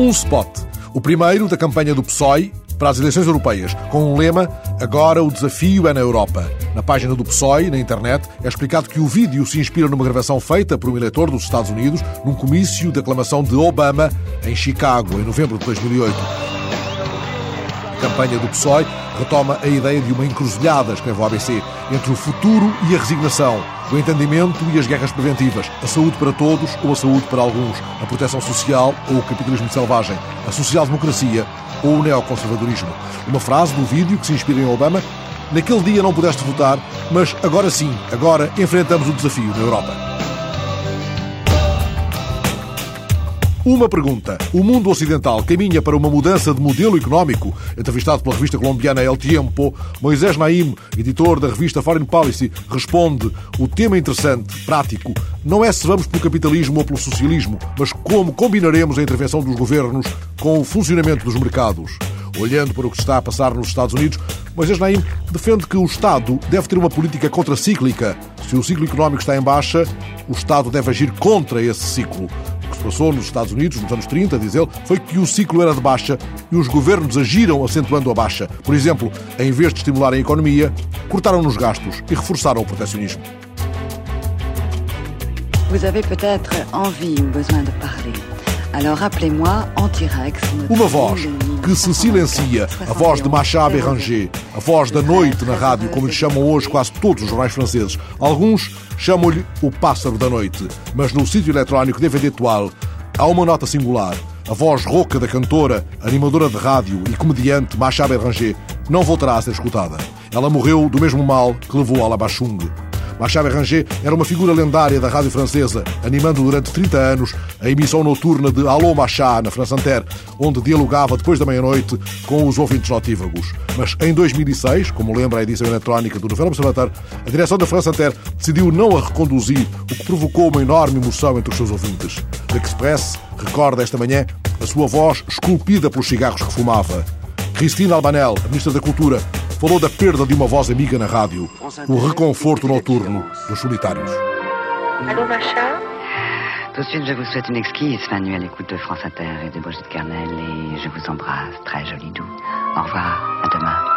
um spot. O primeiro da campanha do PSOE para as eleições europeias, com um lema Agora o desafio é na Europa. Na página do PSOE, na internet, é explicado que o vídeo se inspira numa gravação feita por um eleitor dos Estados Unidos num comício de aclamação de Obama em Chicago, em novembro de 2008. Campanha do PSOE retoma a ideia de uma encruzilhada, escreve o ABC, entre o futuro e a resignação, o entendimento e as guerras preventivas, a saúde para todos ou a saúde para alguns, a proteção social ou o capitalismo selvagem, a social-democracia ou o neoconservadorismo. Uma frase do vídeo que se inspira em Obama. Naquele dia não pudeste votar, mas agora sim, agora enfrentamos o desafio na Europa. Uma pergunta. O mundo ocidental caminha para uma mudança de modelo económico? Entrevistado pela revista colombiana El Tiempo, Moisés Naim, editor da revista Foreign Policy, responde: o tema interessante, prático, não é se vamos pelo capitalismo ou pelo socialismo, mas como combinaremos a intervenção dos governos com o funcionamento dos mercados. Olhando para o que está a passar nos Estados Unidos, Moisés Naim defende que o Estado deve ter uma política contracíclica. Se o ciclo económico está em baixa, o Estado deve agir contra esse ciclo se passou nos Estados Unidos nos anos 30, diz ele, foi que o ciclo era de baixa e os governos agiram acentuando a baixa. Por exemplo, em vez de estimular a economia, cortaram nos gastos e reforçaram o proteccionismo. Vous avez peut-être envie ou besoin de parler. Uma voz que se silencia, a voz de Macha Béranger, a voz da noite na rádio, como lhe chamam hoje quase todos os jornais franceses. Alguns chamam-lhe o pássaro da noite, mas no sítio eletrónico DVD atual há uma nota singular. A voz rouca da cantora, animadora de rádio e comediante Macha Béranger não voltará a ser escutada. Ela morreu do mesmo mal que levou a Labachung. Machado Ranger era uma figura lendária da rádio francesa, animando durante 30 anos a emissão noturna de Allo Machá, na França Inter, onde dialogava depois da meia-noite com os ouvintes notívagos. Mas em 2006, como lembra a edição eletrónica do Novel Observatório, a direção da França Inter decidiu não a reconduzir, o que provocou uma enorme emoção entre os seus ouvintes. L'Express recorda esta manhã a sua voz esculpida pelos cigarros que fumava. Christine Albanel, a Ministra da Cultura, falou da perda de uma voz amiga na rádio, o reconforto noturno dos solitários. Allô, Macha Tout de suite, je vous souhaite une exquise fin de nuit à l'écoute de France Inter et de Brigitte Kernel et je vous embrasse, très joli doux. Au revoir, à demain.